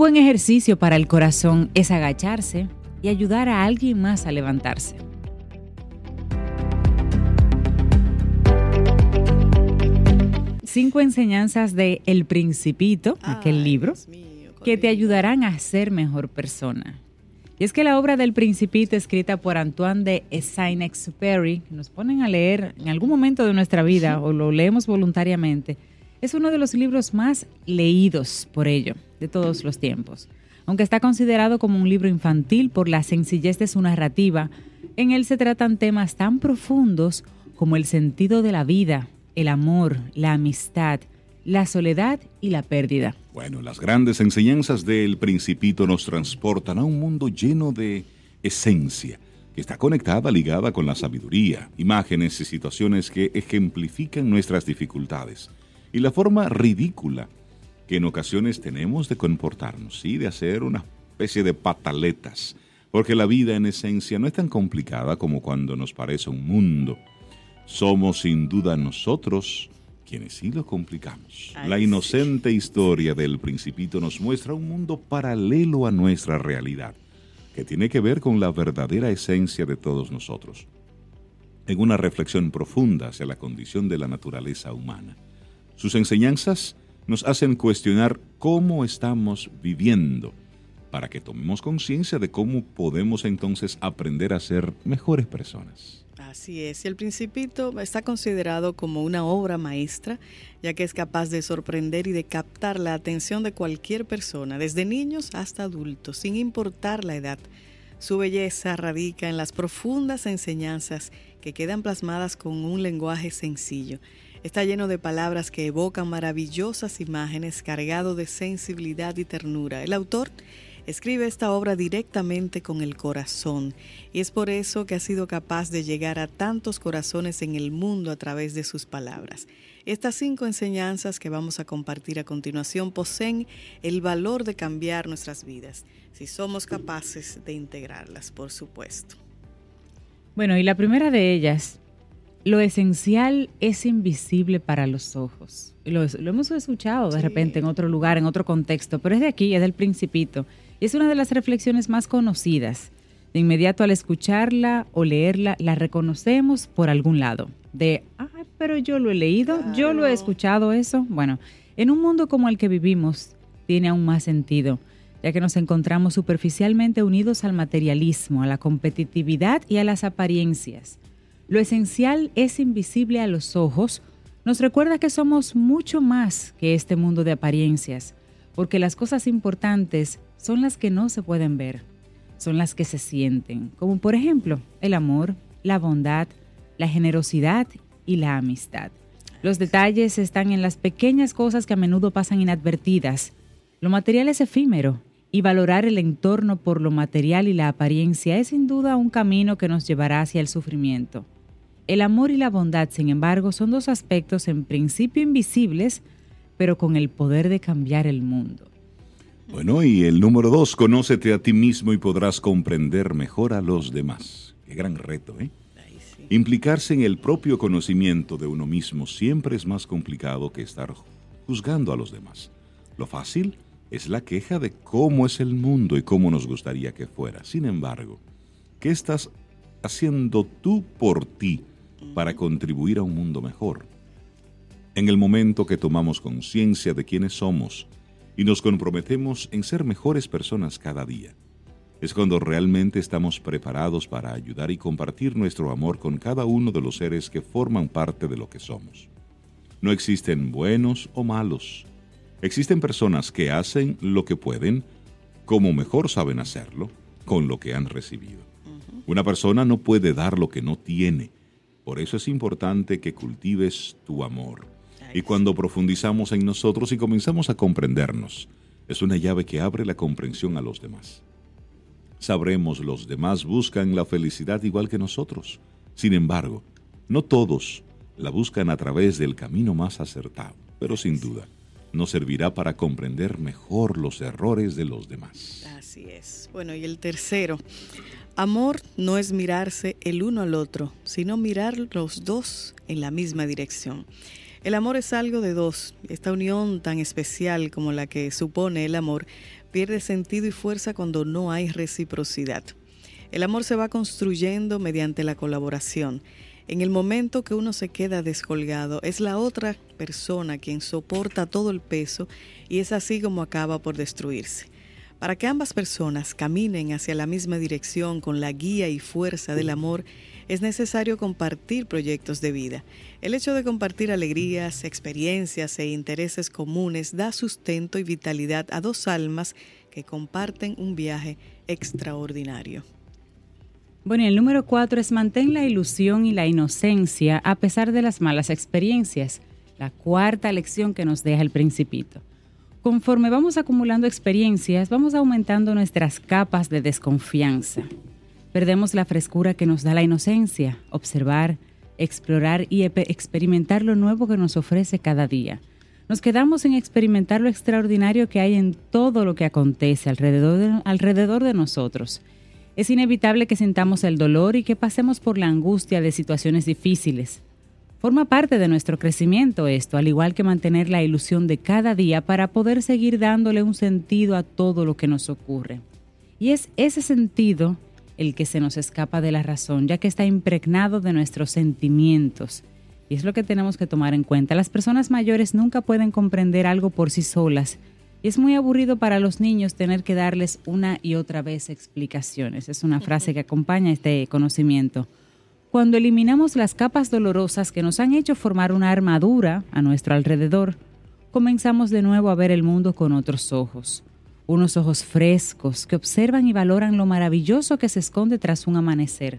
Buen ejercicio para el corazón es agacharse y ayudar a alguien más a levantarse. Cinco enseñanzas de El Principito, aquel libro, que te ayudarán a ser mejor persona. Y es que la obra del Principito, escrita por Antoine de Saint-Exupéry, nos ponen a leer en algún momento de nuestra vida o lo leemos voluntariamente, es uno de los libros más leídos por ello de todos los tiempos. Aunque está considerado como un libro infantil por la sencillez de su narrativa, en él se tratan temas tan profundos como el sentido de la vida, el amor, la amistad, la soledad y la pérdida. Bueno, las grandes enseñanzas del principito nos transportan a un mundo lleno de esencia, que está conectada, ligada con la sabiduría, imágenes y situaciones que ejemplifican nuestras dificultades y la forma ridícula que en ocasiones tenemos de comportarnos, ¿sí? de hacer una especie de pataletas, porque la vida en esencia no es tan complicada como cuando nos parece un mundo. Somos sin duda nosotros quienes sí lo complicamos. la inocente historia del principito nos muestra un mundo paralelo a nuestra realidad, que tiene que ver con la verdadera esencia de todos nosotros, en una reflexión profunda hacia la condición de la naturaleza humana. Sus enseñanzas nos hacen cuestionar cómo estamos viviendo, para que tomemos conciencia de cómo podemos entonces aprender a ser mejores personas. Así es, y el Principito está considerado como una obra maestra, ya que es capaz de sorprender y de captar la atención de cualquier persona, desde niños hasta adultos, sin importar la edad. Su belleza radica en las profundas enseñanzas que quedan plasmadas con un lenguaje sencillo. Está lleno de palabras que evocan maravillosas imágenes cargado de sensibilidad y ternura. El autor escribe esta obra directamente con el corazón y es por eso que ha sido capaz de llegar a tantos corazones en el mundo a través de sus palabras. Estas cinco enseñanzas que vamos a compartir a continuación poseen el valor de cambiar nuestras vidas, si somos capaces de integrarlas, por supuesto. Bueno, y la primera de ellas lo esencial es invisible para los ojos. Lo, hemos escuchado de repente en otro lugar, en otro contexto, pero es de aquí, es del principito. Y es una de las reflexiones más conocidas. De inmediato al escucharla o leerla, la reconocemos por algún lado. De, ah, pero yo lo he leído, yo lo he escuchado eso. Bueno, en un mundo como el que vivimos, tiene aún más sentido, ya que nos encontramos superficialmente unidos al materialismo, a la competitividad y a las apariencias lo esencial es invisible a los ojos, nos recuerda que somos mucho más que este mundo de apariencias, porque las cosas importantes son las que no se pueden ver, son las que se sienten, como por ejemplo el amor, la bondad, la generosidad y la amistad. Los detalles están en las pequeñas cosas que a menudo pasan inadvertidas. Lo material es efímero y valorar el entorno por lo material y la apariencia es sin duda un camino que nos llevará hacia el sufrimiento. El amor y la bondad, sin embargo, son dos aspectos en principio invisibles, pero con el poder de cambiar el mundo. Bueno, y el número dos, conócete a ti mismo y podrás comprender mejor a los demás. Qué gran reto, ¿eh? Implicarse en el propio conocimiento de uno mismo siempre es más complicado que estar juzgando a los demás. Lo fácil es la queja de cómo es el mundo y cómo nos gustaría que fuera. Sin embargo, ¿qué estás haciendo tú por ti para contribuir a un mundo mejor. En el momento que tomamos conciencia de quiénes somos y nos comprometemos en ser mejores personas cada día, es cuando realmente estamos preparados para ayudar y compartir nuestro amor con cada uno de los seres que forman parte de lo que somos. No existen buenos o malos. Existen personas que hacen lo que pueden, como mejor saben hacerlo, con lo que han recibido. Una persona no puede dar lo que no tiene. Por eso es importante que cultives tu amor. Y cuando profundizamos en nosotros y comenzamos a comprendernos, es una llave que abre la comprensión a los demás. Sabremos los demás buscan la felicidad igual que nosotros. Sin embargo, no todos la buscan a través del camino más acertado, pero sin duda nos servirá para comprender mejor los errores de los demás. Así es. Bueno, y el tercero, amor no es mirarse el uno al otro, sino mirar los dos en la misma dirección. El amor es algo de dos. Esta unión tan especial como la que supone el amor pierde sentido y fuerza cuando no hay reciprocidad. El amor se va construyendo mediante la colaboración en el momento que uno se queda descolgado, es la otra persona quien soporta todo el peso y es así como acaba por destruirse. Para que ambas personas caminen hacia la misma dirección con la guía y fuerza del amor, es necesario compartir proyectos de vida. El hecho de compartir alegrías, experiencias e intereses comunes da sustento y vitalidad a dos almas que comparten un viaje extraordinario. Bueno, el número cuatro es mantén la ilusión y la inocencia a pesar de las malas experiencias. La cuarta lección que nos deja el principito. Conforme vamos acumulando experiencias, vamos aumentando nuestras capas de desconfianza. Perdemos la frescura que nos da la inocencia, observar, explorar y experimentar lo nuevo que nos ofrece cada día. Nos quedamos en experimentar lo extraordinario que hay en todo lo que acontece alrededor de, nosotros es inevitable que sintamos el dolor y que pasemos por la angustia de situaciones difíciles. Forma parte de nuestro crecimiento esto, al igual que mantener la ilusión de cada día para poder seguir dándole un sentido a todo lo que nos ocurre. Y es ese sentido el que se nos escapa de la razón, ya que está impregnado de nuestros sentimientos. Y es lo que tenemos que tomar en cuenta. Las personas mayores nunca pueden comprender algo por sí solas, y es muy aburrido para los niños tener que darles una y otra vez explicaciones. Es una frase que acompaña este conocimiento. Cuando eliminamos las capas dolorosas que nos han hecho formar una armadura a nuestro alrededor, comenzamos de nuevo a ver el mundo con otros ojos. Unos ojos frescos que observan y valoran lo maravilloso que se esconde tras un amanecer,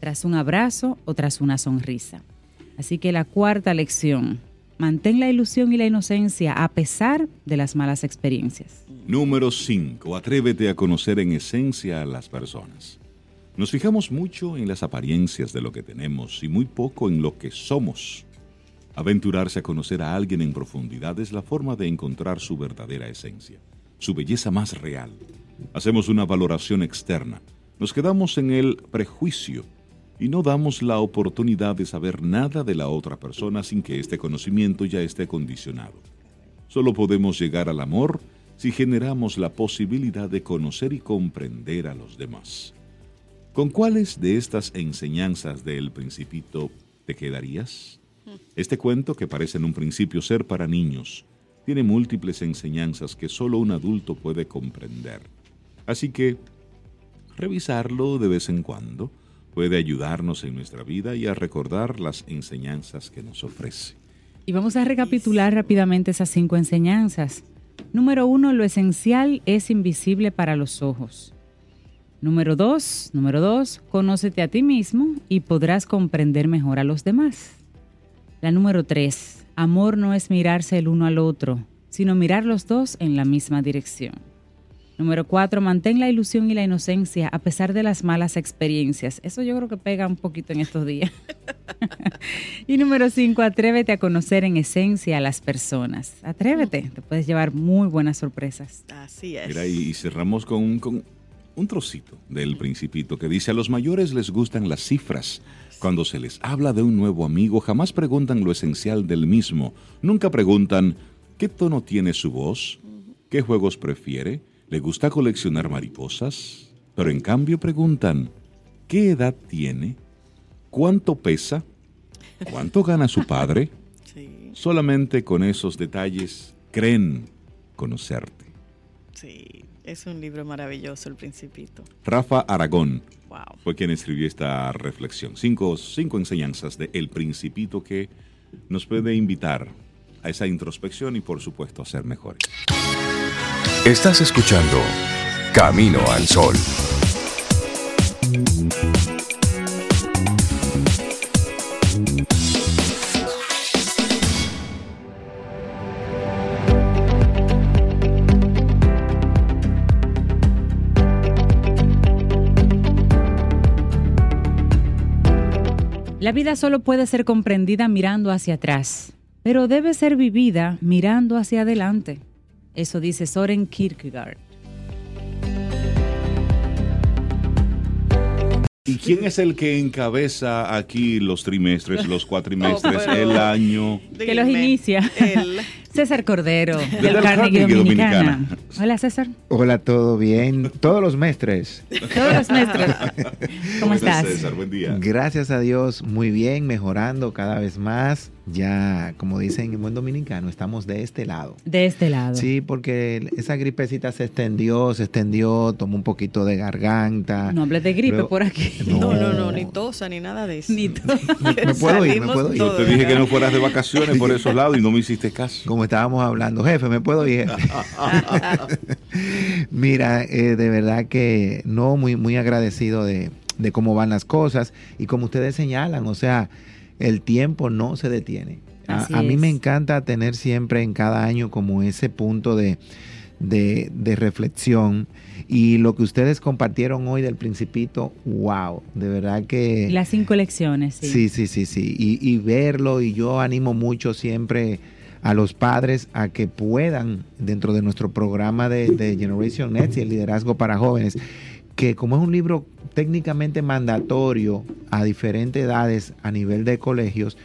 tras un abrazo o tras una sonrisa. Así que la cuarta lección, Mantén la ilusión y la inocencia a pesar de las malas experiencias. Número 5. Atrévete a conocer en esencia a las personas. Nos fijamos mucho en las apariencias de lo que tenemos y muy poco en lo que somos. Aventurarse a conocer a alguien en profundidad es la forma de encontrar su verdadera esencia, su belleza más real. Hacemos una valoración externa, nos quedamos en el prejuicio y no damos la oportunidad de saber nada de la otra persona sin que este conocimiento ya esté condicionado. Solo podemos llegar al amor si generamos la posibilidad de conocer y comprender a los demás. ¿Con cuáles de estas enseñanzas del principito te quedarías? Este cuento, que parece en un principio ser para niños, tiene múltiples enseñanzas que solo un adulto puede comprender. Así que, revisarlo de vez en cuando puede ayudarnos en nuestra vida y a recordar las enseñanzas que nos ofrece. Y vamos a recapitular rápidamente esas cinco enseñanzas. Número uno, lo esencial es invisible para los ojos. Número dos, número dos, conócete a ti mismo y podrás comprender mejor a los demás. La número tres, amor no es mirarse el uno al otro, sino mirar los dos en la misma dirección. Número cuatro, mantén la ilusión y la inocencia a pesar de las malas experiencias. Eso yo creo que pega un poquito en estos días. y número cinco, atrévete a conocer en esencia a las personas. Atrévete, te puedes llevar muy buenas sorpresas. Así es. Mira, y cerramos con un, con un trocito del principito que dice, a los mayores les gustan las cifras. Cuando se les habla de un nuevo amigo, jamás preguntan lo esencial del mismo. Nunca preguntan, ¿qué tono tiene su voz? ¿Qué juegos prefiere? ¿Le gusta coleccionar mariposas? Pero en cambio preguntan, ¿qué edad tiene? ¿Cuánto pesa? ¿Cuánto gana su padre? Solamente con esos detalles creen conocerte. Sí, es un libro maravilloso, El Principito. Rafa Aragón fue quien escribió esta reflexión. Cinco, cinco enseñanzas de El Principito que nos puede invitar a esa introspección y por supuesto a ser mejores. Estás escuchando Camino al Sol. La vida solo puede ser comprendida mirando hacia atrás, pero debe ser vivida mirando hacia adelante. Eso dice Soren Kierkegaard. ¿Y quién es el que encabeza aquí los trimestres, los cuatrimestres, el año? Que los inicia. César Cordero, del Carnegie, Dominicana. Hola, César. Hola, ¿todo bien? Todos los mestres. Todos los mestres. ¿Cómo, estás? César? Buen día. Gracias a Dios, muy bien, mejorando cada vez más ya, como dicen en buen dominicano, estamos de este lado. De este lado. Sí, porque esa gripecita se extendió, se extendió, tomó un poquito de garganta. No hables de gripe por aquí. No, no, no, ni tosa, ni nada de eso. Ni me, puedo ir, me puedo ir. Yo te dije que no fueras de vacaciones por esos lados y no me hiciste caso. Como estábamos hablando, jefe, me puedo ir. Mira, eh, de verdad que no, muy, muy agradecido de, de cómo van las cosas y como ustedes señalan, o sea, el tiempo no se detiene. A, mí me encanta tener siempre en cada año como ese punto de, reflexión. Y lo que ustedes compartieron hoy del principito, wow, de verdad que... Las cinco lecciones, sí. Sí, sí, sí, sí. Y, verlo, y yo animo mucho siempre a los padres a que puedan, dentro de nuestro programa de, Generation Next y el liderazgo para jóvenes, que como es un libro técnicamente mandatorio a diferentes edades a nivel de colegios,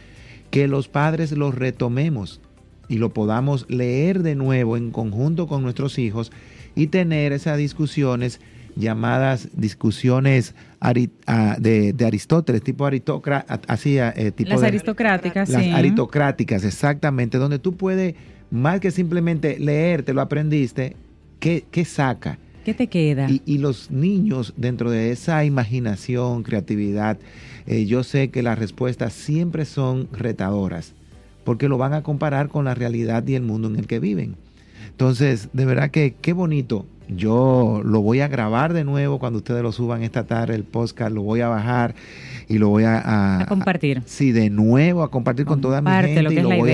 que los padres lo retomemos y lo podamos leer de nuevo en conjunto con nuestros hijos y tener esas discusiones llamadas discusiones ah, de, Aristóteles, tipo aristócrata, así, eh, tipo las aristocráticas, las aristocráticas, exactamente, donde tú puedes, más que simplemente leer, te lo aprendiste, ¿qué, qué saca? ¿Qué te queda? Y, los niños, dentro de esa imaginación, creatividad, eh, yo sé que las respuestas siempre son retadoras, porque lo van a comparar con la realidad y el mundo en el que viven. Entonces, de verdad que qué bonito. Yo lo voy a grabar de nuevo cuando ustedes lo suban esta tarde, el podcast, lo voy a bajar y lo voy a... A, compartir. Sí, de nuevo, a compartir con toda mi gente lo y lo voy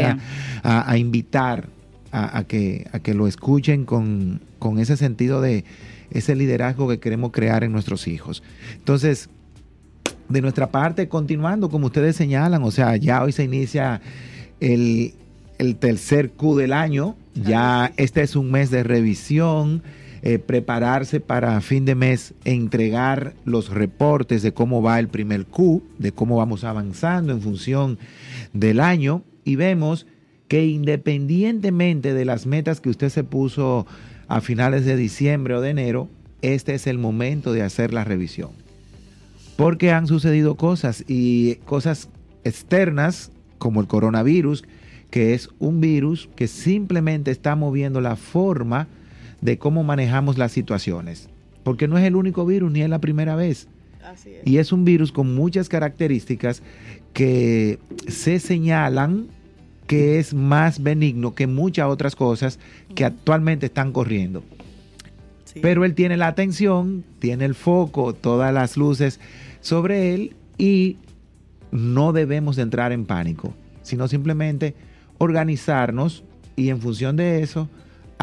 a, invitar a, que, a que lo escuchen con, con ese sentido de ese liderazgo que queremos crear en nuestros hijos. Entonces, de nuestra parte, continuando, como ustedes señalan, o sea, ya hoy se inicia el, tercer Q del año, ya este es un mes de revisión, eh, prepararse para fin de mes entregar los reportes de cómo va el primer Q, de cómo vamos avanzando en función del año y vemos que independientemente de las metas que usted se puso a finales de diciembre o de enero, este es el momento de hacer la revisión. Porque han sucedido cosas y cosas externas como el coronavirus, que es un virus que simplemente está moviendo la forma de cómo manejamos las situaciones. Porque no es el único virus ni es la primera vez. Y es un virus con muchas características que se señalan que es más benigno que muchas otras cosas que actualmente están corriendo. Pero él tiene la atención, tiene el foco, todas las luces sobre él y no debemos entrar en pánico, sino simplemente organizarnos y en función de eso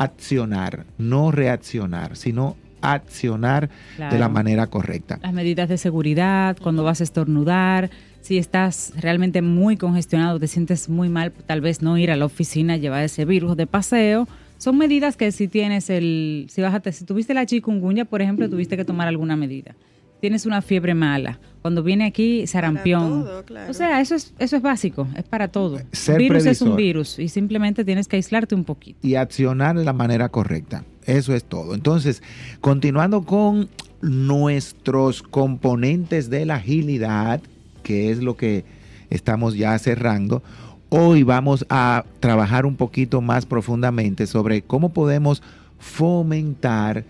accionar, no reaccionar, sino accionar de la manera correcta. Las medidas de seguridad, cuando vas a estornudar, si estás realmente muy congestionado, te sientes muy mal, tal vez no ir a la oficina, llevar ese virus de paseo. Son medidas que si tienes el, si bájate, si tuviste la chikungunya, por ejemplo, tuviste que tomar alguna medida. Tienes una fiebre mala. Cuando viene aquí, sarampión. O sea, eso es, eso es básico, es para todo. Ser virus es un virus y simplemente tienes que aislarte un poquito. Y accionar de la manera correcta. Eso es todo. Entonces, continuando con nuestros componentes de la agilidad, que es lo que estamos ya cerrando, hoy vamos a trabajar un poquito más profundamente sobre cómo podemos fomentar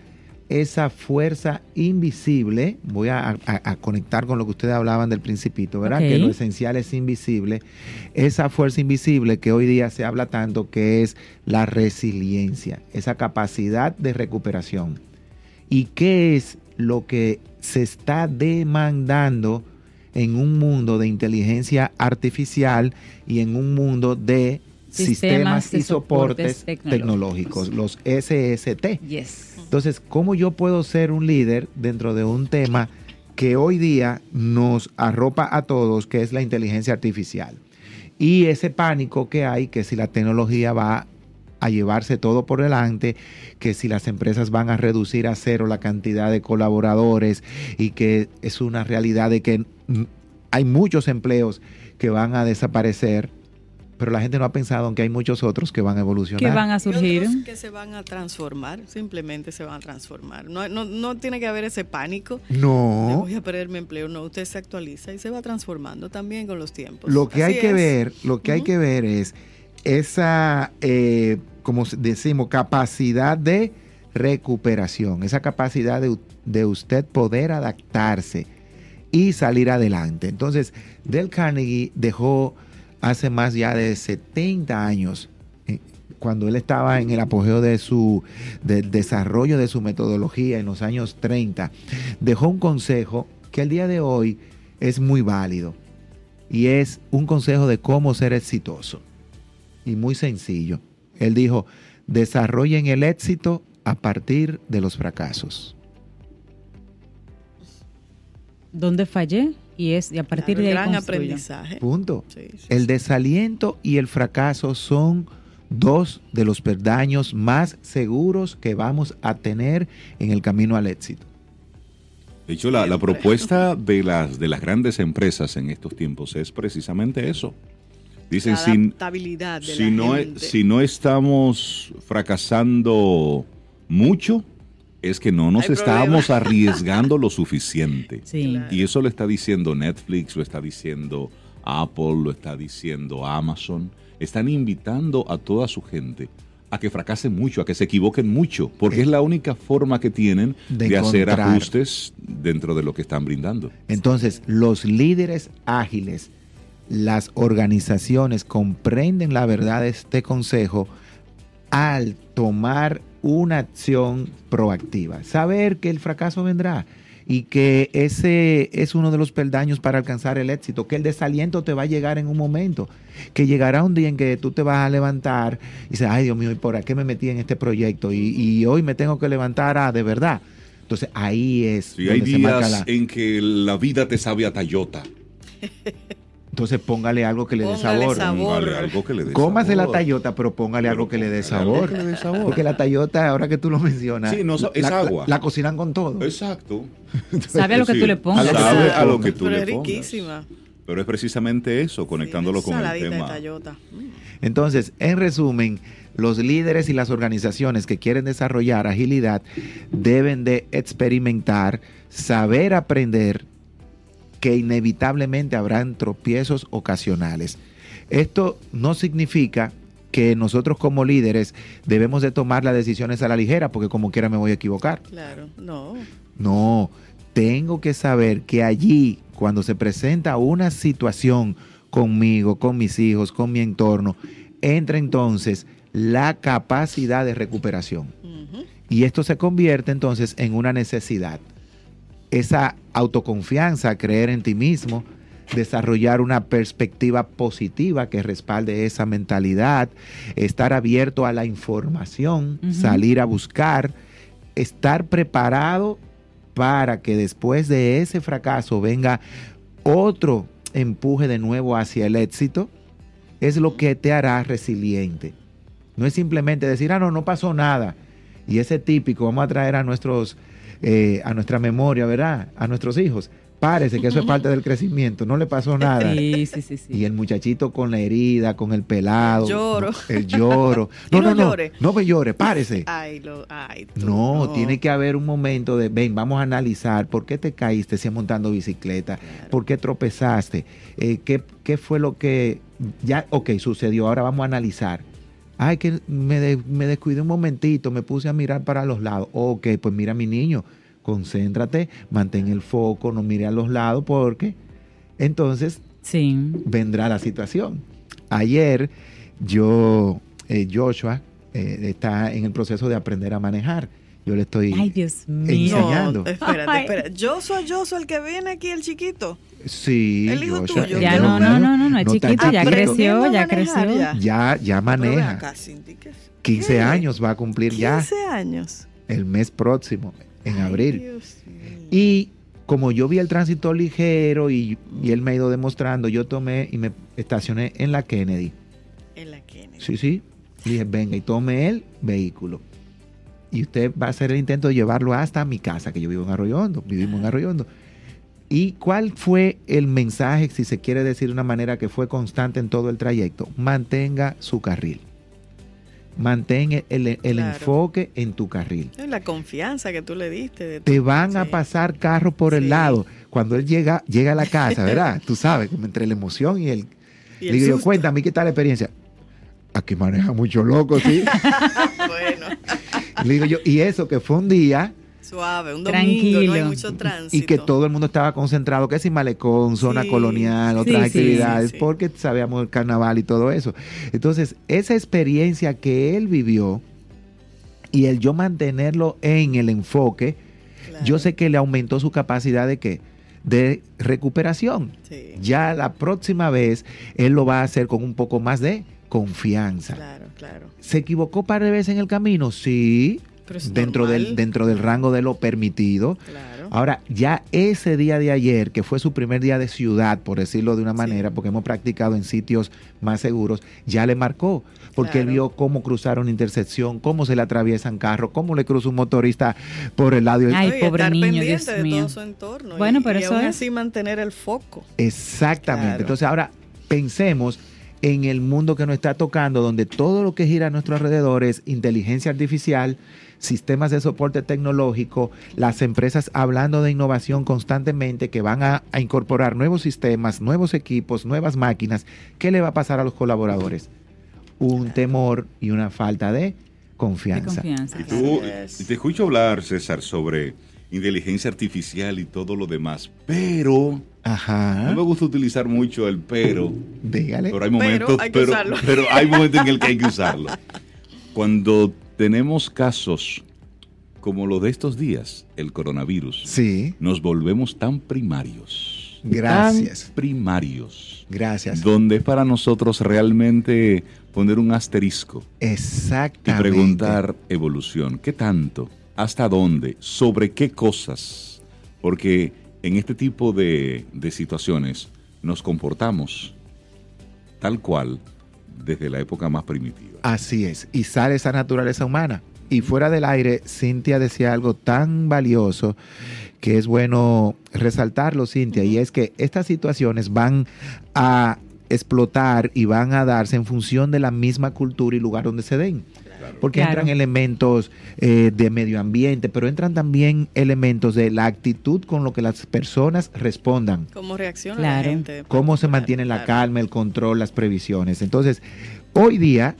esa fuerza invisible, voy a, conectar con lo que ustedes hablaban del principito, ¿verdad? Que lo esencial es invisible, esa fuerza invisible que hoy día se habla tanto, que es la resiliencia, esa capacidad de recuperación. ¿Y qué es lo que se está demandando en un mundo de inteligencia artificial y en un mundo de sistemas, y soportes, tecnológicos. los SST. Entonces, ¿cómo yo puedo ser un líder dentro de un tema que hoy día nos arropa a todos, que es la inteligencia artificial? Y ese pánico que hay, que si la tecnología va a llevarse todo por delante, que si las empresas van a reducir a cero la cantidad de colaboradores y que es una realidad de que hay muchos empleos que van a desaparecer, pero la gente no ha pensado en que hay muchos otros que van a evolucionar. Que van a surgir. que se van a transformar, simplemente se van a transformar. No, no, no tiene que haber ese pánico. No. voy a perder mi empleo. No, usted se actualiza y se va transformando también con los tiempos. Lo que hay que ver, lo que hay que ver es esa, eh, como decimos, capacidad de recuperación, esa capacidad de, de usted poder adaptarse y salir adelante. Entonces, Del Carnegie dejó hace más ya de 70 años, eh, cuando él estaba en el apogeo de su del desarrollo de su metodología en los años 30, dejó un consejo que al día de hoy es muy válido y es un consejo de cómo ser exitoso y muy sencillo. Él dijo, desarrollen el éxito a partir de los fracasos. ¿Dónde fallé? Y es a partir de ahí gran aprendizaje. Punto. el desaliento y el fracaso son dos de los perdaños más seguros que vamos a tener en el camino al éxito. De hecho, la, propuesta de las, de las grandes empresas en estos tiempos es precisamente eso. Dicen, sin, si, no, si no estamos fracasando mucho, es que no nos estábamos arriesgando lo suficiente. Y eso lo está diciendo Netflix, lo está diciendo Apple, lo está diciendo Amazon. Están invitando a toda su gente a que fracasen mucho, a que se equivoquen mucho, porque es la única forma que tienen de, hacer ajustes dentro de lo que están brindando. Entonces, los líderes ágiles, las organizaciones comprenden la verdad de este consejo al tomar una acción proactiva. Saber que el fracaso vendrá y que ese es uno de los peldaños para alcanzar el éxito, que el desaliento te va a llegar en un momento, que llegará un día en que tú te vas a levantar y dices, ay Dios mío, ¿y por qué me metí en este proyecto? Y, hoy me tengo que levantar a de verdad. Entonces ahí es... hay días en que la vida te sabe a Tayota. Entonces póngale algo que le dé sabor. Póngale algo que le dé Cómase la tayota, pero póngale algo que le dé sabor. Porque la tayota, ahora que tú lo mencionas, es agua. La, cocinan con todo. Exacto. Sabe a lo que tú le pongas. Sabe a lo que tú pero le es riquísima. Pero es precisamente eso, conectándolo con el tema. Entonces, en resumen, los líderes y las organizaciones que quieren desarrollar agilidad deben de experimentar, saber aprender que inevitablemente habrán tropiezos ocasionales. Esto no significa que nosotros como líderes debemos de tomar las decisiones a la ligera, porque como quiera me voy a equivocar. Claro, no. No, tengo que saber que allí, cuando se presenta una situación conmigo, con mis hijos, con mi entorno, entra entonces la capacidad de recuperación. Y esto se convierte entonces en una necesidad esa autoconfianza, creer en ti mismo, desarrollar una perspectiva positiva que respalde esa mentalidad, estar abierto a la información, salir a buscar, estar preparado para que después de ese fracaso venga otro empuje de nuevo hacia el éxito, es lo que te hará resiliente. No es simplemente decir, ah, no, no pasó nada. Y ese típico, vamos a traer a nuestros eh, a nuestra memoria, ¿verdad? A nuestros hijos. Parece que eso es parte del crecimiento, no le pasó nada. Sí, sí, sí, Y el muchachito con la herida, con el pelado. El lloro. el lloro. No, no, no, no, me llore, párese. Ay, lo, ay, no, tiene que haber un momento de, ven, vamos a analizar por qué te caíste si montando bicicleta, por qué tropezaste, eh, qué, qué fue lo que, ya, ok, sucedió, ahora vamos a analizar Ay, que me, descuidé un momentito, me puse a mirar para los lados. Ok, pues mira mi niño, concéntrate, mantén el foco, no mire a los lados porque entonces vendrá la situación. Ayer yo, eh, Joshua, eh, está en el proceso de aprender a manejar yo le estoy Ay, Dios mío. enseñando. No, espérate, espérate. Yo soy yo soy el que viene aquí, el chiquito. Sí, El hijo Joshua, tuyo. Ya no, no, no, no, no, es chiquito, ya creció, ya creció. Ya, ya maneja. acá, Cindy, ¿qué- 15 qué? años va a cumplir ya 15 años. el mes próximo, en Ay, abril. Dios mío. Y como yo vi el tránsito ligero y, y él me ha ido demostrando, yo tomé y me estacioné en la Kennedy. En la Kennedy. Sí, sí. Dije, venga, y tome el vehículo. Y usted va a hacer el intento de llevarlo hasta mi casa, que yo vivo en Arroyo Hondo. Vivimos en Arroyo Hondo. ¿Y cuál fue el mensaje, si se quiere decir de una manera que fue constante en todo el trayecto? Mantenga su carril. Mantén el, el- el Claro. enfoque en tu carril. La confianza que tú le diste. De Te van a pasar carros por el lado. Cuando él llega, llega a la casa, ¿verdad? Tú sabes, entre la emoción y el... y Le digo yo, susto. cuéntame, ¿qué tal la experiencia? Aquí maneja mucho loco, ¿sí? Bueno, Le digo yo, y eso que fue un día suave, un domingo, no hay Tranquilo. mucho tránsito. y que todo el mundo estaba concentrado, que si malecón, zona Sí. colonial, otras sí, actividades, sí, sí. porque sabíamos el carnaval y todo eso. Entonces, esa experiencia que él vivió y el yo mantenerlo en el enfoque, Claro. yo sé que le aumentó su capacidad de qué? De recuperación. Sí, Ya la próxima vez él lo va a hacer con un poco más de confianza. claro, claro. ¿Se equivocó par de veces en el camino? Sí, dentro normal. del, dentro del rango de lo permitido. Claro. Ahora, ya ese día de ayer, que fue su primer día de ciudad, por decirlo de una Sí. manera, porque hemos practicado en sitios más seguros, ya le marcó, porque él vio cómo cruzar una intersección, cómo se le atraviesan carros, cómo le cruza un motorista por el lado. Ay, y pobre estar niño, pendiente Dios de mío. todo su entorno. Bueno, y, pero y eso aún es- así mantener el foco. Exactamente. Claro. Entonces ahora pensemos en el mundo que nos está tocando, donde todo lo que gira a nuestro alrededor es inteligencia artificial, sistemas de soporte tecnológico, las empresas hablando de innovación constantemente que van a, a incorporar nuevos sistemas, nuevos equipos, nuevas máquinas. ¿Qué le va a pasar a los colaboradores? Un temor y una falta de De confianza. confianza. Y tú, te escucho hablar, César, sobre inteligencia artificial y todo lo demás, pero no Ajá. me gusta utilizar mucho el pero, Dígale. pero hay momentos, hay pero, hay momentos en el que hay que usarlo. Cuando tenemos casos como los de estos días, el coronavirus, Sí. nos volvemos tan primarios. Gracias. Tan primarios. Gracias. Donde es para nosotros realmente poner un asterisco y Exactamente. preguntar evolución. ¿Qué tanto? ¿Hasta dónde? ¿Sobre qué cosas? Porque en este tipo de, de situaciones nos comportamos tal cual desde la época más primitiva. Así es, y sale esa naturaleza humana. Y fuera del aire, Cintia decía algo tan valioso que es bueno resaltarlo, Cintia, y es que estas situaciones van a explotar y van a darse en función de la misma cultura y lugar donde se den. Porque Claro. entran elementos eh, de medio ambiente, pero entran también elementos de la actitud con lo que las personas respondan ¿Cómo reacciona Claro. la gente? cómo se Claro, mantiene la calma, el control, las previsiones. Entonces, hoy día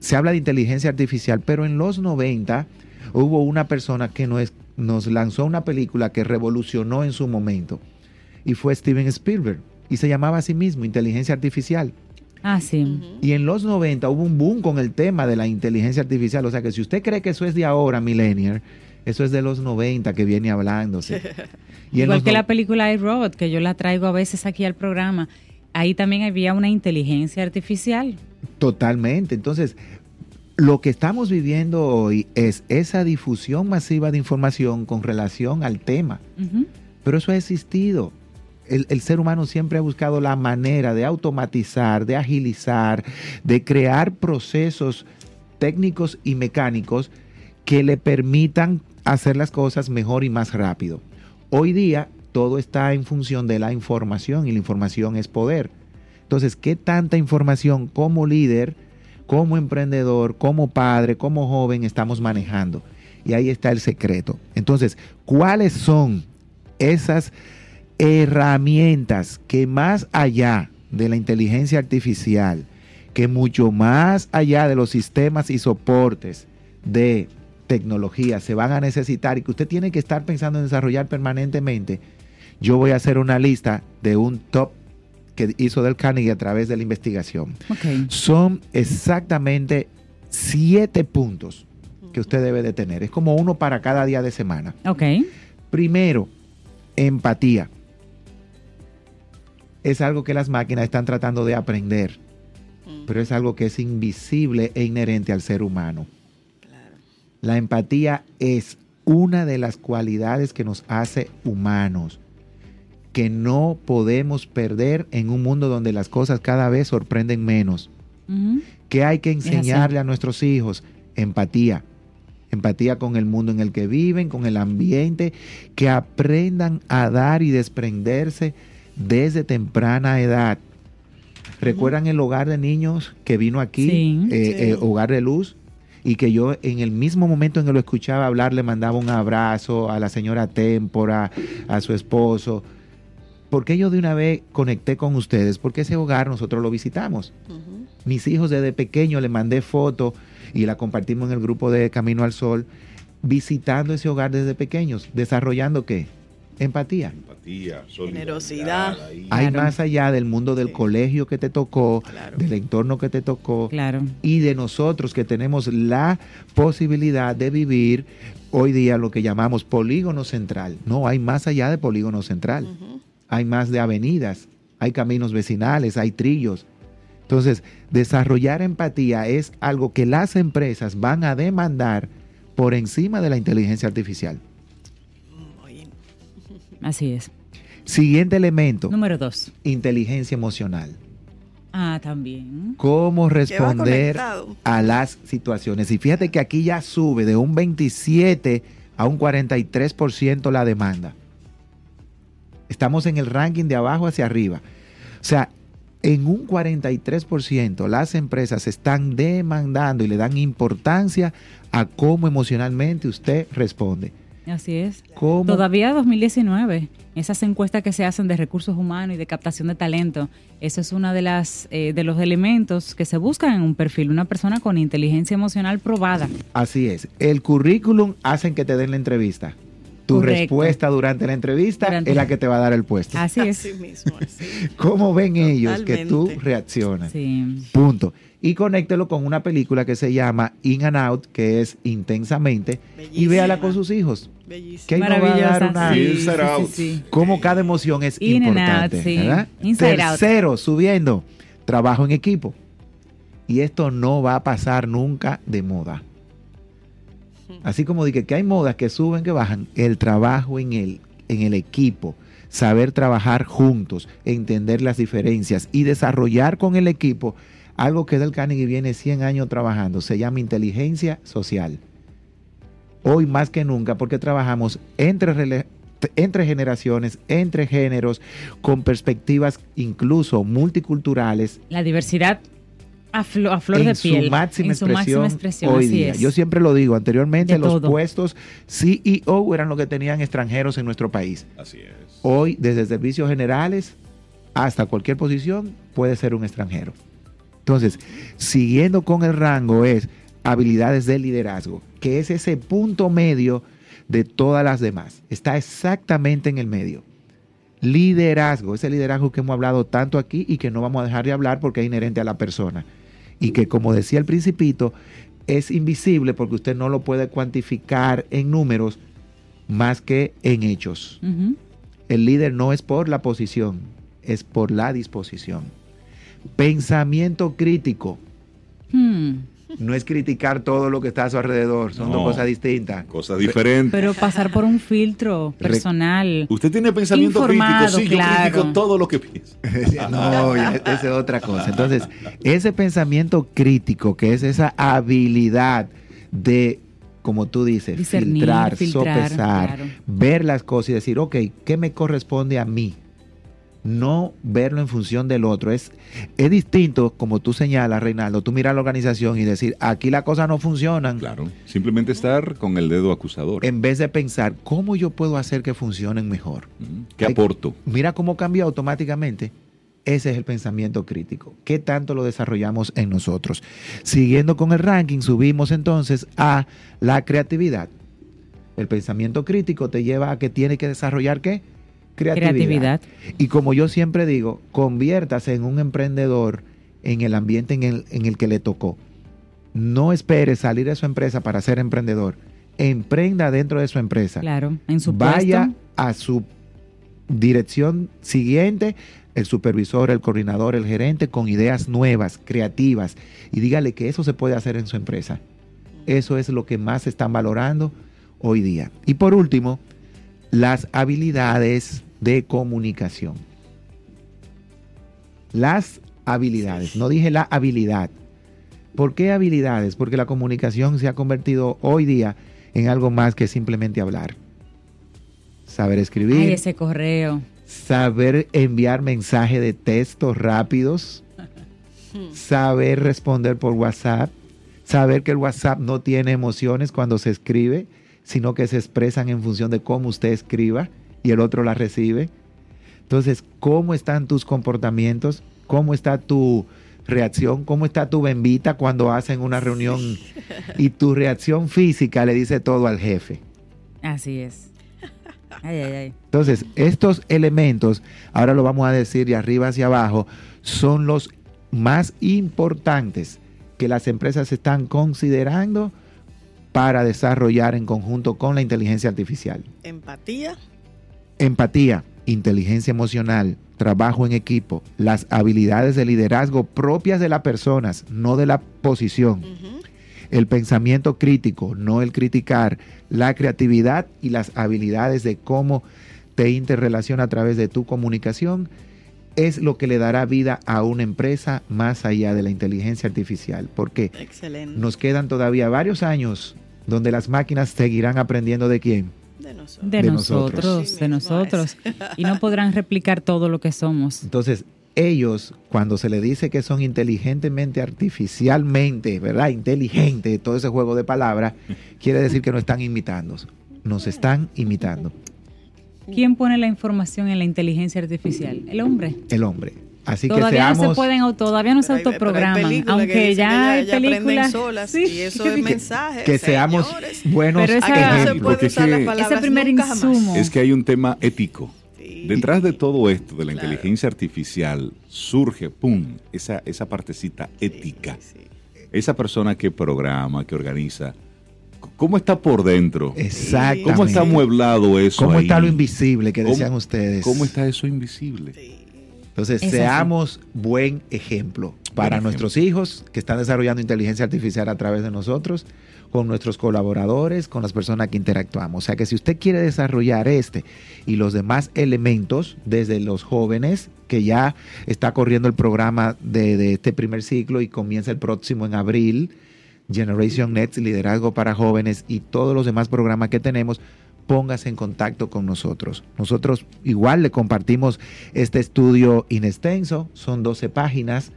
se habla de inteligencia artificial, pero en los 90 hubo una persona que nos, nos lanzó una película que revolucionó en su momento y fue Steven Spielberg y se llamaba a sí mismo Inteligencia Artificial. Ah, sí. Y en los 90 hubo un boom con el tema de la inteligencia artificial. O sea que si usted cree que eso es de ahora, Millennial, eso es de los 90 que viene hablándose. Y Igual que no- la película I, Robot, que yo la traigo a veces aquí al programa. Ahí también había una inteligencia artificial. Totalmente. Entonces, lo que estamos viviendo hoy es esa difusión masiva de información con relación al tema. Pero eso ha existido. El, ser humano siempre ha buscado la manera de automatizar, de agilizar, de crear procesos técnicos y mecánicos que le permitan hacer las cosas mejor y más rápido. Hoy día todo está en función de la información y la información es poder. Entonces, ¿qué tanta información como líder, como emprendedor, como padre, como joven estamos manejando? Y ahí está el secreto. Entonces, ¿cuáles son esas herramientas que más allá de la inteligencia artificial, que mucho más allá de los sistemas y soportes de tecnología se van a necesitar y que usted tiene que estar pensando en desarrollar permanentemente, yo voy a hacer una lista de un top que hizo Del Carnegie a través de la investigación. Ok. Son exactamente siete puntos que usted debe de tener. Es como uno para cada día de semana. Ok. Primero, empatía. Es algo que las máquinas están tratando de aprender, mm. pero es algo que es invisible e inherente al ser humano. La empatía es una de las cualidades que nos hace humanos, que no podemos perder en un mundo donde las cosas cada vez sorprenden menos. ¿Qué hay que enseñarle a nuestros hijos? Empatía. Empatía con el mundo en el que viven, con el ambiente, que aprendan a dar y desprenderse desde temprana edad. ¿Recuerdan el hogar de niños que vino aquí? Eh, eh, hogar de luz y que yo en el mismo momento en que lo escuchaba hablar le mandaba un abrazo a la señora Témpora, a su esposo. ¿Por qué yo de una vez conecté con ustedes? Porque ese hogar nosotros lo visitamos. Mis hijos desde pequeño le mandé foto y la compartimos en el grupo de Camino al Sol, visitando ese hogar desde pequeños, desarrollando qué? Empatía. Empatía, generosidad. Hay más allá del mundo del colegio que te tocó, del entorno que te tocó, claro. y de nosotros que tenemos la posibilidad de vivir hoy día lo que llamamos polígono central. No, hay más allá de polígono central. Hay más de avenidas, hay caminos vecinales, hay trillos. Entonces, desarrollar empatía es algo que las empresas van a demandar por encima de la inteligencia artificial. Así es. Siguiente elemento. Número dos. Inteligencia emocional. Ah, también. Cómo responder a las situaciones. Y fíjate que aquí ya sube de un 27 a un 43% la demanda. Estamos en el ranking de abajo hacia arriba. O sea, en un 43% las empresas están demandando y le dan importancia a cómo emocionalmente usted responde. Así es. Todavía 2019, esas encuestas que se hacen de recursos humanos y de captación de talento, eso es uno de las eh, de los elementos que se buscan en un perfil, una persona con inteligencia emocional probada. Así es. El currículum hacen que te den la entrevista. Tu respuesta durante la entrevista es la que te va a dar el puesto. Así es. Así mismo, ¿Cómo ven ellos que tú reaccionas? Sí. Punto y conéctelo con una película que se llama In and Out, que es intensamente, y véala con sus hijos. Bellísima. Que Maravillosa. Cómo cada emoción es importante. ¿verdad? Tercero, subiendo, trabajo en equipo. Y esto no va a pasar nunca de moda. Así como dije que hay modas que suben, que bajan, el trabajo en el, en el equipo, saber trabajar juntos, entender las diferencias y desarrollar con el equipo algo que Del Carnegie viene 100 años trabajando, se llama inteligencia social. Hoy más que nunca, porque trabajamos entre, entre generaciones, entre géneros, con perspectivas incluso multiculturales. La diversidad a, flor de piel. Su máxima en su máxima expresión hoy día. Yo siempre lo digo, anteriormente los puestos CEO eran los que tenían extranjeros en nuestro país. Así es. Hoy, desde servicios generales hasta cualquier posición, puede ser un extranjero. Entonces, siguiendo con el rango es habilidades de liderazgo, que es ese punto medio de todas las demás. Está exactamente en el medio. Liderazgo, ese liderazgo que hemos hablado tanto aquí y que no vamos a dejar de hablar porque es inherente a la persona. Y que como decía el principito, es invisible porque usted no lo puede cuantificar en números más que en hechos. El líder no es por la posición, es por la disposición. Pensamiento crítico. Hmm. No es criticar todo lo que está a su alrededor, son dos cosas distintas. Cosas diferentes. Pero pasar por un filtro personal. Usted tiene pensamiento crítico, sí, yo critico todo lo que piensa. no, esa es otra cosa. Entonces, ese pensamiento crítico, que es esa habilidad de como tú dices, filtrar, sopesar, ver las cosas y decir, ok, ¿qué me corresponde a mí? No verlo en función del otro. Es, es distinto, como tú señalas, Reinaldo, tú miras la organización y decir, aquí las cosas no funcionan. Claro, simplemente estar con el dedo acusador. En vez de pensar, ¿cómo yo puedo hacer que funcionen mejor? ¿Qué aporto? Mira cómo cambia automáticamente. Ese es el pensamiento crítico. ¿Qué tanto lo desarrollamos en nosotros? Siguiendo con el ranking, subimos entonces a la creatividad. El pensamiento crítico te lleva a que tiene que desarrollar qué? Creatividad. Y como yo siempre digo, conviértase en un emprendedor en el ambiente en el, en el que le tocó. no espere salir de su empresa para ser emprendedor. Emprenda dentro de su empresa. Claro, en su Vaya a su dirección siguiente, el supervisor, el coordinador, el gerente, con ideas nuevas, creativas, y dígale que eso se puede hacer en su empresa. Eso es lo que más están valorando hoy día. Y por último, las habilidades de comunicación. Las habilidades, no dije la habilidad. ¿Por qué habilidades? Porque la comunicación se ha convertido hoy día en algo más que simplemente hablar. Saber escribir. Ay, ese correo. Saber enviar mensajes de texto rápidos. saber responder por WhatsApp. Saber que el WhatsApp no tiene emociones cuando se escribe, sino que se expresan en función de cómo usted escriba y el otro la recibe. Entonces, ¿cómo están tus comportamientos? ¿Cómo está tu reacción? ¿Cómo está tu bembita cuando hacen una reunión y tu reacción física le dice todo al jefe? Así es. Entonces, estos elementos, ahora lo vamos a decir de arriba hacia abajo, son los más importantes que las empresas están considerando para desarrollar en conjunto con la inteligencia artificial. Empatía. Empatía, inteligencia emocional, trabajo en equipo, las habilidades de liderazgo propias de las personas, no de la posición. El pensamiento crítico, no el criticar, la creatividad y las habilidades de cómo te interrelaciona a través de tu comunicación es lo que le dará vida a una empresa más allá de la inteligencia artificial, porque nos quedan todavía varios años donde las máquinas seguirán aprendiendo de quién? De nosotros. De, nosotros, de nosotros. Y no podrán replicar todo lo que somos. Entonces, ellos, cuando se le dice que son inteligentemente, artificialmente, ¿verdad? Inteligente, todo ese juego de palabras, quiere decir que no están imitando. Nos están imitando. ¿Quién pone la información en la inteligencia artificial? El hombre. El hombre. Así todavía que seamos, no se pueden, todavía no se autoprograman, aunque ya hay películas solas y eso es mensaje. Que seamos buenos Pero ejemplos. ese primer insumo. Es que hay un tema ético. Detrás de todo esto, de la inteligencia artificial, surge, pum, esa, esa partecita ética. Esa persona que programa, que organiza, ¿Cómo está por dentro? Exacto. ¿Cómo está amueblado eso? ¿Cómo está lo invisible que decían ustedes? ¿Cómo está eso invisible? Entonces, seamos buen ejemplo para nuestros hijos que están desarrollando inteligencia artificial a través de nosotros, con nuestros colaboradores, con las personas que interactuamos. O sea que si usted quiere desarrollar este y los demás elementos, desde los jóvenes, que ya está corriendo el programa de, de este primer ciclo y comienza el próximo en abril, Generation Next, Liderazgo para Jóvenes y todos los demás programas que tenemos, póngase en contacto con nosotros. Nosotros igual le compartimos este estudio inextenso, son 12 páginas,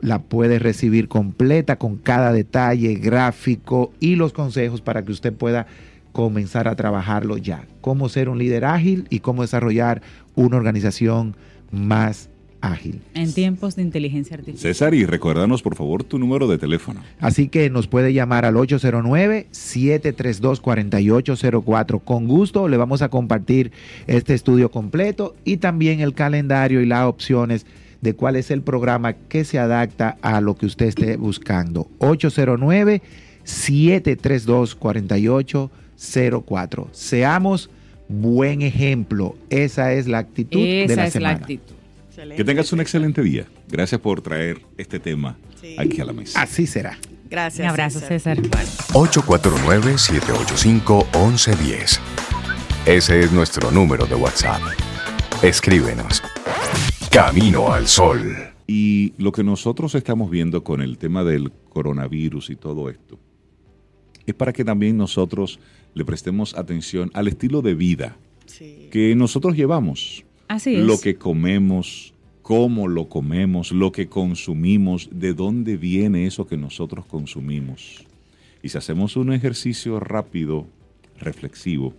la puede recibir completa con cada detalle gráfico y los consejos para que usted pueda comenzar a trabajarlo ya. Cómo ser un líder ágil y cómo desarrollar una organización más ágil. En tiempos de inteligencia artificial. César, y recuérdanos por favor tu número de teléfono. Así que nos puede llamar al 809-732-4804. Con gusto le vamos a compartir este estudio completo y también el calendario y las opciones de cuál es el programa que se adapta a lo que usted esté buscando. 809-732-4804. Seamos buen ejemplo. Esa es la actitud de la es La actitud. Que tengas un excelente día. Gracias por traer este tema aquí a la mesa. Así será. Gracias. Un abrazo, César. 849-785-1110. Ese es nuestro número de WhatsApp. Escríbenos. Camino al Sol. Y lo que nosotros estamos viendo con el tema del coronavirus y todo esto, es para que también nosotros le prestemos atención al estilo de vida que nosotros llevamos. Así es. Lo que comemos, cómo lo comemos, lo que consumimos, de dónde viene eso que nosotros consumimos. Y si hacemos un ejercicio rápido, reflexivo,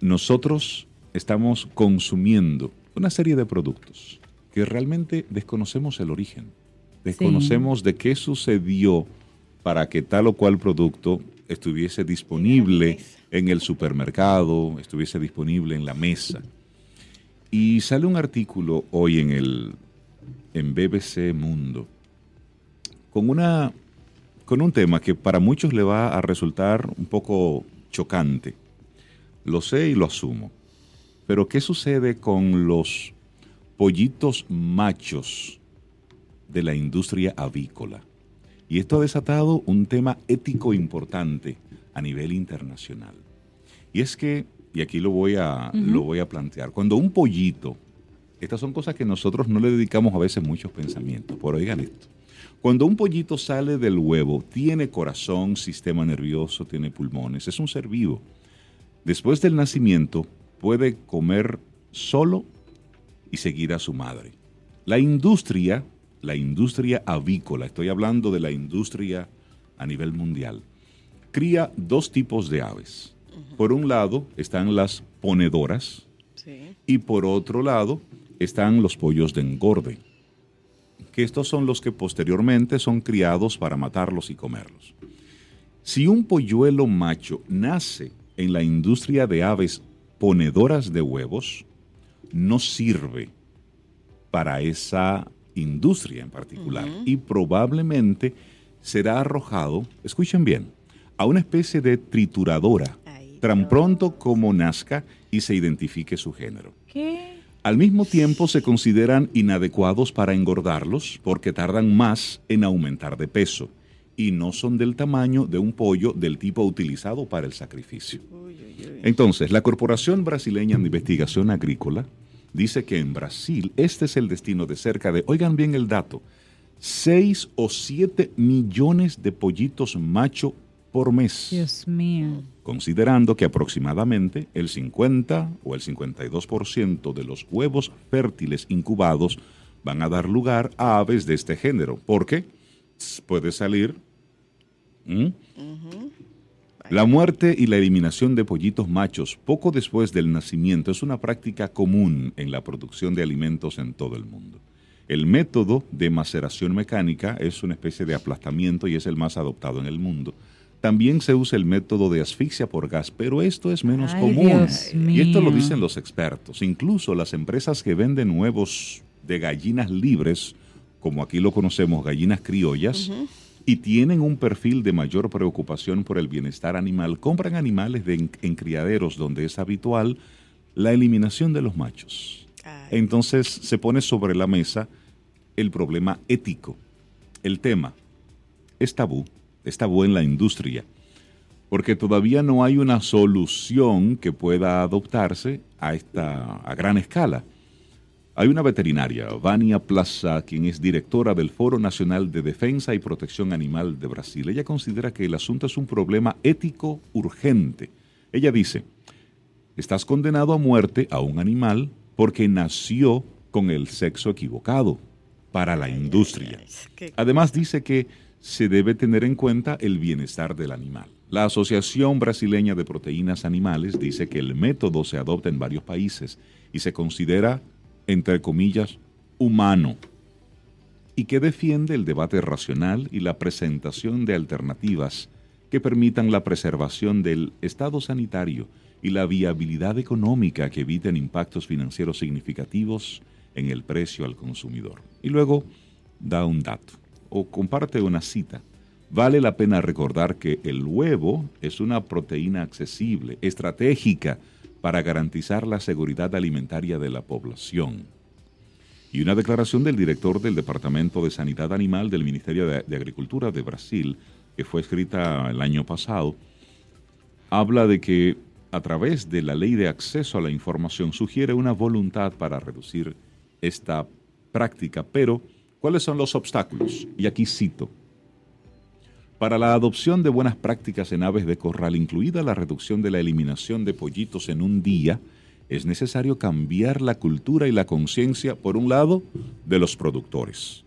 nosotros estamos consumiendo una serie de productos que realmente desconocemos el origen, desconocemos de qué sucedió para que tal o cual producto estuviese disponible en el supermercado, estuviese disponible en la mesa. Y sale un artículo hoy en el en BBC Mundo con, una, con un tema que para muchos le va a resultar un poco chocante. Lo sé y lo asumo. Pero ¿qué sucede con los pollitos machos de la industria avícola? Y esto ha desatado un tema ético importante a nivel internacional. Y es que, y aquí lo voy a, lo voy a plantear, cuando un pollito, estas son cosas que nosotros no le dedicamos a veces muchos pensamientos, pero oigan esto. Cuando un pollito sale del huevo, tiene corazón, sistema nervioso, tiene pulmones, es un ser vivo. Después del nacimiento puede comer solo y seguir a su madre. La industria, la industria avícola, estoy hablando de la industria a nivel mundial, cría dos tipos de aves. Por un lado están las ponedoras y por otro lado están los pollos de engorde, que estos son los que posteriormente son criados para matarlos y comerlos. Si un polluelo macho nace en la industria de aves ponedoras de huevos, no sirve para esa industria en particular y probablemente será arrojado, escuchen bien, a una especie de trituradora tan pronto como nazca y se identifique su género. ¿Qué? Al mismo tiempo se consideran inadecuados para engordarlos porque tardan más en aumentar de peso y no son del tamaño de un pollo del tipo utilizado para el sacrificio. Entonces, la Corporación Brasileña de Investigación Agrícola dice que en Brasil este es el destino de cerca de, oigan bien el dato, 6 o 7 millones de pollitos macho por mes. Dios mío. Considerando que aproximadamente el 50 o el 52% de los huevos fértiles incubados van a dar lugar a aves de este género. Porque puede salir. La muerte y la eliminación de pollitos machos poco después del nacimiento es una práctica común en la producción de alimentos en todo el mundo. El método de maceración mecánica es una especie de aplastamiento y es el más adoptado en el mundo. También se usa el método de asfixia por gas, pero esto es menos común. Y esto lo dicen los expertos. Incluso las empresas que venden huevos de gallinas libres, como aquí lo conocemos, gallinas criollas, y tienen un perfil de mayor preocupación por el bienestar animal, compran animales en criaderos donde es habitual la eliminación de los machos. Entonces se pone sobre la mesa el problema ético. El tema es tabú está en la industria, porque todavía no hay una solución que pueda adoptarse a esta a gran escala. Hay una veterinaria, Vania Plaza, quien es directora del Foro Nacional de Defensa y Protección Animal de Brasil. Ella considera que el asunto es un problema ético urgente. Ella dice, estás condenado a muerte a un animal porque nació con el sexo equivocado para la industria. Además dice que se debe tener en cuenta el bienestar del animal. La Asociación Brasileña de Proteínas Animales dice que el método se adopta en varios países y se considera, entre comillas, humano, y que defiende el debate racional y la presentación de alternativas que permitan la preservación del estado sanitario y la viabilidad económica que eviten impactos financieros significativos en el precio al consumidor. Y luego da un dato o comparte una cita. Vale la pena recordar que el huevo es una proteína accesible, estratégica para garantizar la seguridad alimentaria de la población. Y una declaración del director del Departamento de Sanidad Animal del Ministerio de, Agricultura de Brasil, que fue escrita el año pasado, habla de que a través de la ley de acceso a la información sugiere una voluntad para reducir esta práctica, pero ¿Cuáles son los obstáculos? Y aquí cito. Para la adopción de buenas prácticas en aves de corral, incluida la reducción de la eliminación de pollitos en un día, es necesario cambiar la cultura y la conciencia, por un lado, de los productores.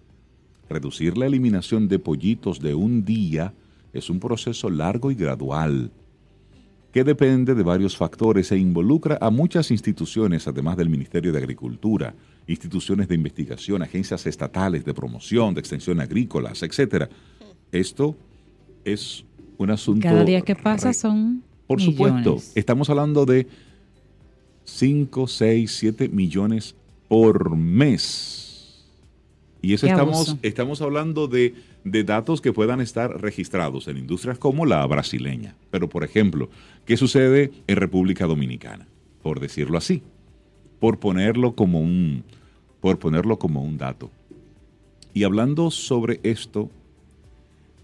Reducir la eliminación de pollitos de un día es un proceso largo y gradual, que depende de varios factores e involucra a muchas instituciones, además del Ministerio de Agricultura, instituciones de investigación, agencias estatales de promoción, de extensión agrícolas, etcétera. Esto es un asunto. Cada día que pasa son. Por supuesto, estamos hablando de 5, 6, 7 millones por mes. Y eso estamos, estamos hablando de, de, datos que puedan estar registrados en industrias como la brasileña. Pero, por ejemplo, ¿qué sucede en República Dominicana? Por decirlo así, por ponerlo como un, por ponerlo como un dato. Y hablando sobre esto,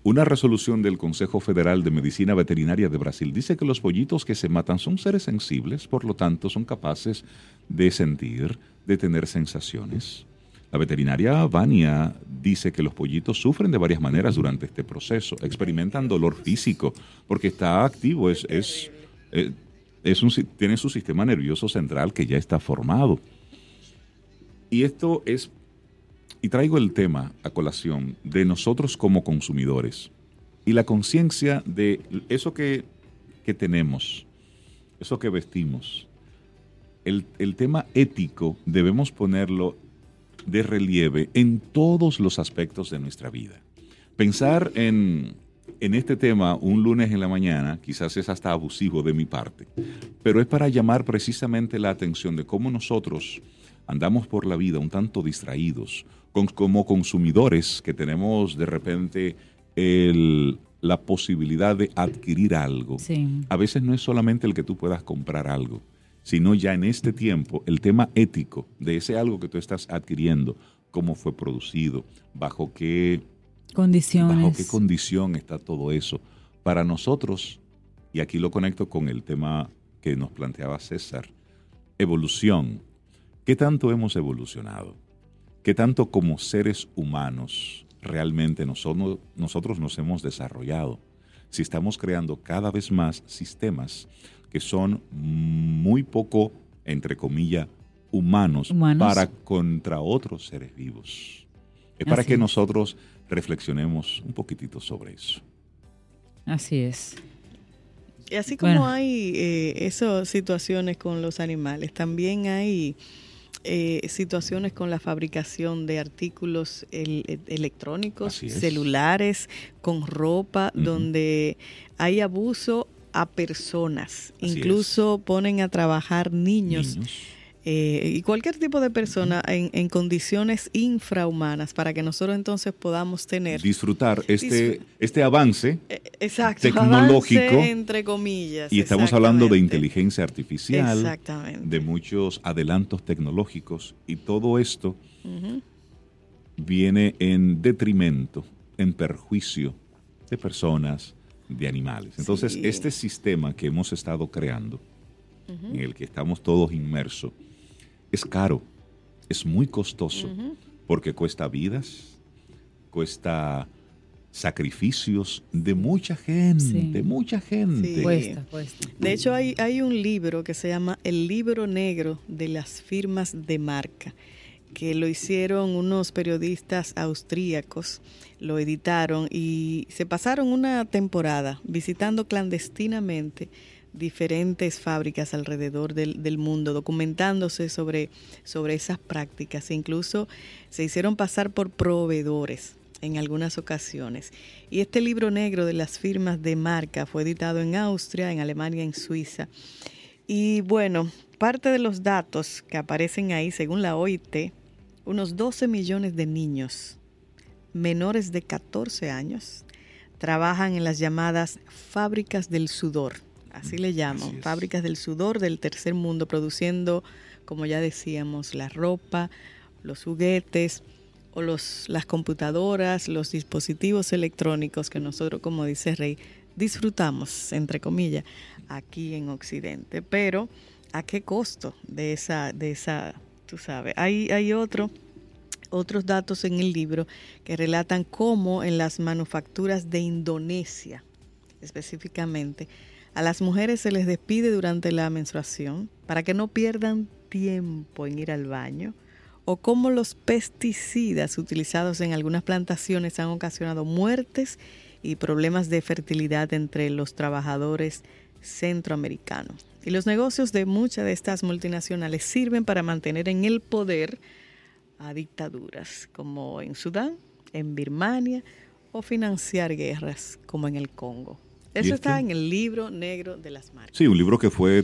una resolución del Consejo Federal de Medicina Veterinaria de Brasil dice que los pollitos que se matan son seres sensibles, por lo tanto son capaces de sentir, de tener sensaciones. La veterinaria Vania dice que los pollitos sufren de varias maneras durante este proceso. Experimentan dolor físico porque está activo, es, eh, un, tiene su sistema nervioso central que ya está formado. Y esto es, y traigo el tema a colación de nosotros como consumidores y la conciencia de eso que, que tenemos, eso que vestimos. El, el tema ético debemos ponerlo de relieve en todos los aspectos de nuestra vida. Pensar en, en este tema un lunes en la mañana quizás es hasta abusivo de mi parte, pero es para llamar precisamente la atención de cómo nosotros andamos por la vida un tanto distraídos, como consumidores que tenemos de repente la posibilidad de adquirir algo. A veces no es solamente el que tú puedas comprar algo, sino ya en este tiempo el tema ético de ese algo que tú estás adquiriendo, cómo fue producido, bajo qué condiciones, bajo qué condición está todo eso. Para nosotros, y aquí lo conecto con el tema que nos planteaba César, evolución. ¿Qué tanto hemos evolucionado? ¿Qué tanto como seres humanos realmente nosotros, nosotros nos hemos desarrollado? Si estamos creando cada vez más sistemas que son muy poco, entre comillas, humanos, para contra otros seres vivos. Es para que nosotros reflexionemos un poquitito sobre eso. Así es. Y así como hay eh, esas situaciones con los animales, también hay eh, situaciones con la fabricación de artículos electrónicos, celulares, con ropa, donde hay abuso a personas, incluso ponen a trabajar niños. Eh, y cualquier tipo de persona en, condiciones infrahumanas para que nosotros entonces podamos tener disfrutar este este avance eh, tecnológico entre comillas y estamos hablando de inteligencia artificial de muchos adelantos tecnológicos y todo esto viene en detrimento en perjuicio de personas de animales. Entonces, este sistema que hemos estado creando, en el que estamos todos inmersos, es caro, es muy costoso, porque cuesta vidas, cuesta sacrificios de mucha gente, de mucha gente. Cuesta, cuesta. De hecho, hay, hay un libro que se llama El libro negro de las firmas de marca que lo hicieron unos periodistas austríacos, lo editaron y se pasaron una temporada visitando clandestinamente diferentes fábricas alrededor del, mundo, documentándose sobre, sobre esas prácticas. E incluso se hicieron pasar por proveedores en algunas ocasiones. Y este libro negro de las firmas de marca fue editado en Austria, en Alemania, en Suiza. Y bueno, parte de los datos que aparecen ahí, según la OIT, unos 12 millones de niños menores de 14 años trabajan en las llamadas fábricas del sudor, así le llaman, fábricas del sudor del tercer mundo, produciendo, como ya decíamos, la ropa, los juguetes o los, las computadoras, los dispositivos electrónicos que nosotros, como dice Rey, disfrutamos, entre comillas, aquí en Occidente. Pero, ¿a qué costo de esa, de esa tú sabes. Hay, hay otro, otros datos en el libro que relatan cómo en las manufacturas de Indonesia, específicamente, a las mujeres se les despide durante la menstruación para que no pierdan tiempo en ir al baño, o cómo los pesticidas utilizados en algunas plantaciones han ocasionado muertes y problemas de fertilidad entre los trabajadores centroamericanos. Y los negocios de muchas de estas multinacionales sirven para mantener en el poder a dictaduras como en Sudán, en Birmania o financiar guerras como en el Congo. Eso está en el libro negro de las marcas. Sí, un libro que fue,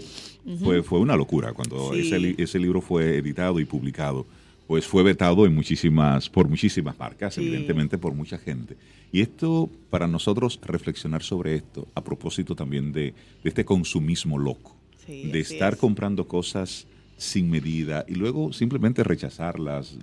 fue, fue una locura cuando ese, ese libro fue editado y publicado. Pues fue vetado en muchísimas, por muchísimas marcas, evidentemente por mucha gente. Y esto, para nosotros reflexionar sobre esto, a propósito también de, este consumismo loco, de estar comprando cosas sin medida y luego simplemente rechazarlas,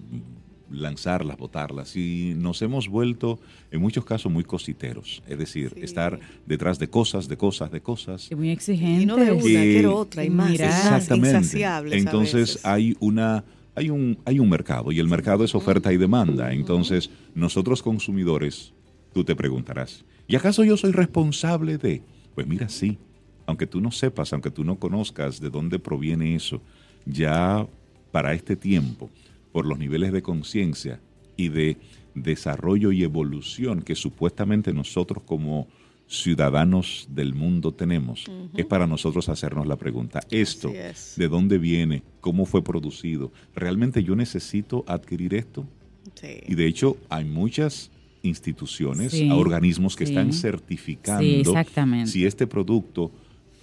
lanzarlas, botarlas. Y nos hemos vuelto, en muchos casos, muy cositeros. Es decir, estar detrás de cosas, de cosas, de cosas. muy exigente. Y no de una, quiero otra, y más. Exactamente. Entonces hay una hay un, hay un mercado y el mercado es oferta y demanda. Entonces, nosotros consumidores, tú te preguntarás, ¿y acaso yo soy responsable de? Pues mira, sí, aunque tú no sepas, aunque tú no conozcas de dónde proviene eso, ya para este tiempo, por los niveles de conciencia y de desarrollo y evolución que supuestamente nosotros como ciudadanos del mundo tenemos, es para nosotros hacernos la pregunta, ¿esto de dónde viene? ¿Cómo fue producido? ¿Realmente yo necesito adquirir esto? Y de hecho hay muchas instituciones, organismos que están certificando si este producto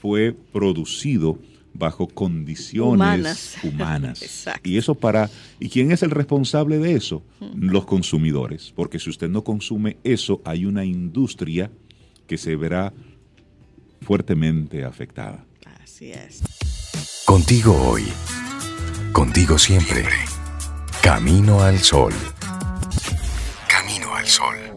fue producido bajo condiciones humanas. y eso para ¿y quién es el responsable de eso? Los consumidores, porque si usted no consume eso, hay una industria que se verá fuertemente afectada. Así es. Contigo hoy, contigo siempre. Camino al sol. Camino al sol.